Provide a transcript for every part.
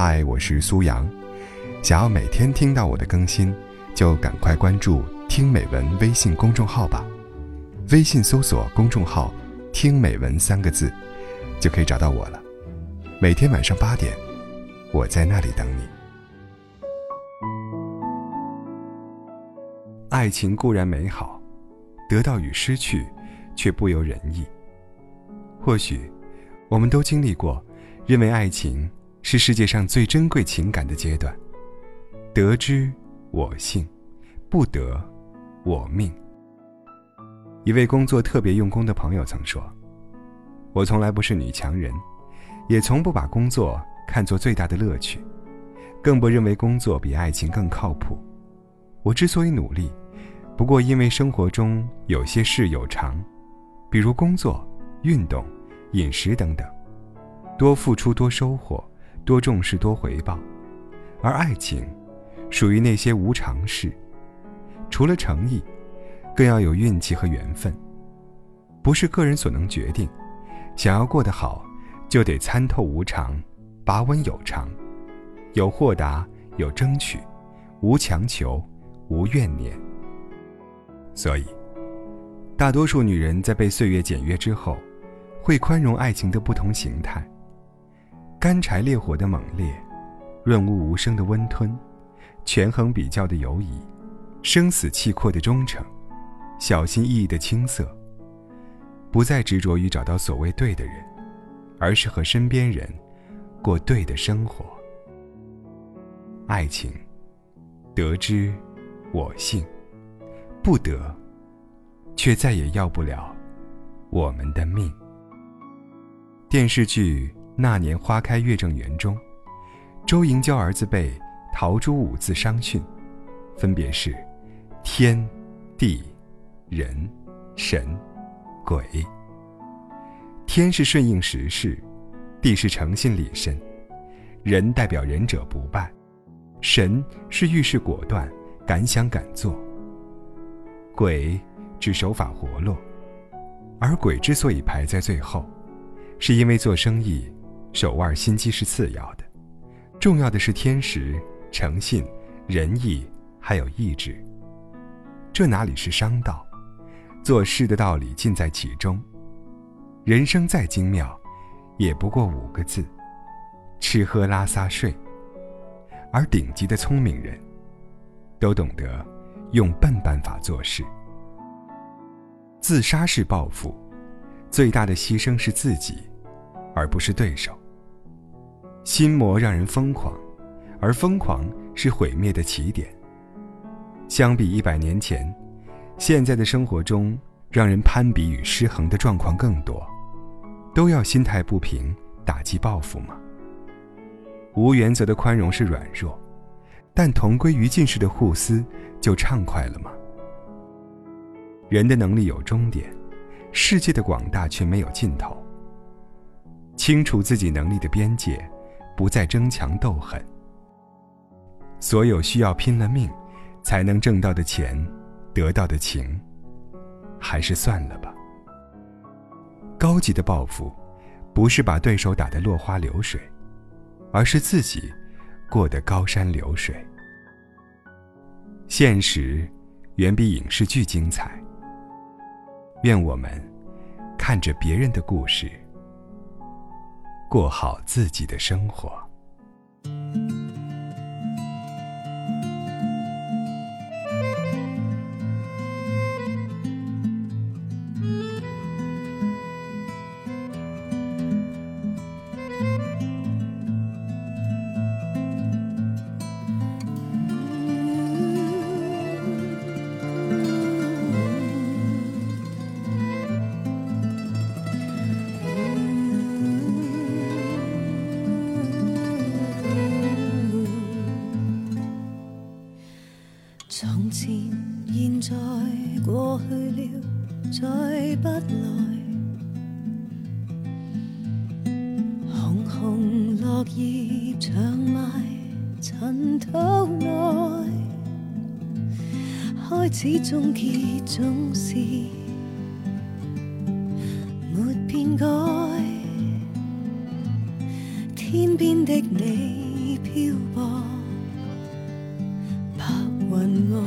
嗨，我是苏阳。想要每天听到我的更新，就赶快关注“听美文”微信公众号吧。微信搜索公众号“听美文”三个字，就可以找到我了。每天晚上八点，我在那里等你。爱情固然美好，得到与失去，却不由人意。或许，我们都经历过，认为爱情。是世界上最珍贵情感的阶段。得之我幸，不得我命。一位工作特别用功的朋友曾说：“我从来不是女强人，也从不把工作看作最大的乐趣，更不认为工作比爱情更靠谱。我之所以努力，不过因为生活中有些事有常，比如工作、运动、饮食等等，多付出多收获。”多重视多回报，而爱情，属于那些无常事。除了诚意，更要有运气和缘分，不是个人所能决定。想要过得好，就得参透无常，把稳有常，有豁达，有争取，无强求，无怨念。所以，大多数女人在被岁月检阅之后，会宽容爱情的不同形态。干柴烈火的猛烈，润物无声的温吞，权衡比较的犹疑，生死契阔的忠诚，小心翼翼的青涩。不再执着于找到所谓对的人，而是和身边人过对的生活。爱情，得之我幸，不得，却再也要不了我们的命。电视剧。那年花开月正圆中，周莹教儿子背桃珠五字商训，分别是：天、地、人、神、鬼。天是顺应时势，地是诚信礼慎，人代表仁者不败，神是遇事果断、敢想敢做。鬼指手法活络，而鬼之所以排在最后，是因为做生意。手腕心机是次要的，重要的是天时、诚信、仁义，还有意志。这哪里是商道？做事的道理尽在其中。人生再精妙，也不过五个字：吃喝拉撒睡。而顶级的聪明人，都懂得用笨办法做事。自杀式报复，最大的牺牲是自己。而不是对手。心魔让人疯狂，而疯狂是毁灭的起点。相比一百年前，现在的生活中让人攀比与失衡的状况更多。都要心态不平，打击报复吗？无原则的宽容是软弱，但同归于尽式的互撕就畅快了吗？人的能力有终点，世界的广大却没有尽头。清楚自己能力的边界，不再争强斗狠。所有需要拼了命才能挣到的钱、得到的情，还是算了吧。高级的报复，不是把对手打得落花流水，而是自己过得高山流水。现实远比影视剧精彩。愿我们看着别人的故事。过好自己的生活。红落叶长埋尘土内，开始终结总是没变改。天边的你漂泊，白云外，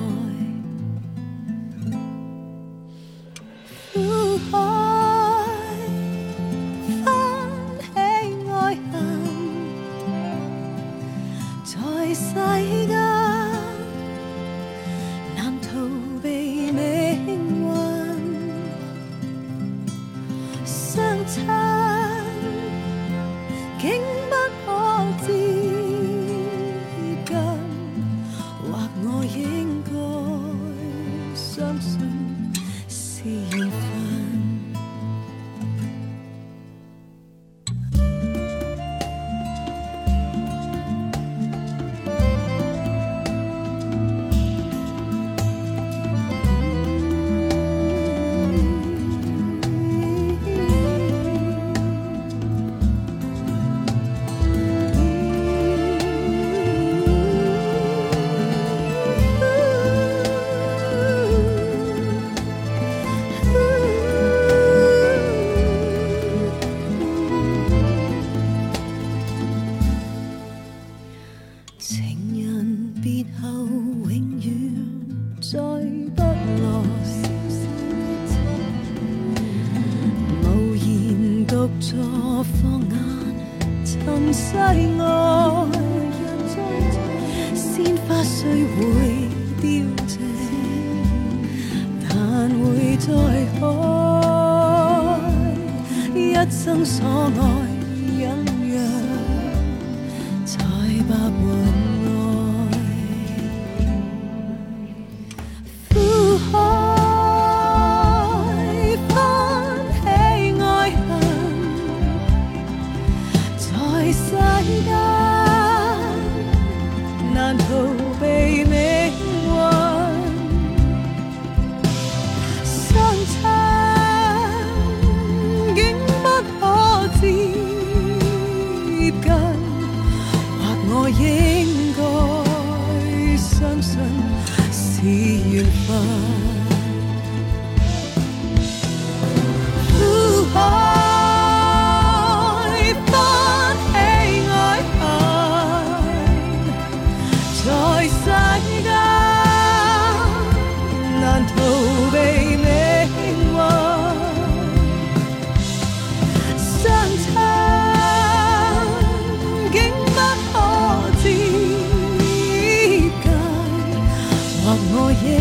情人别后永远再不落消失的情，无言独坐放眼尘世外，鲜花虽会凋谢，但会再开，一生所爱。相信是緣分。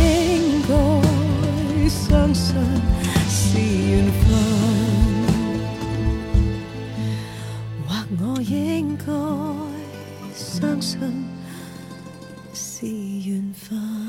应该相信是缘分，或我应该相信是缘分。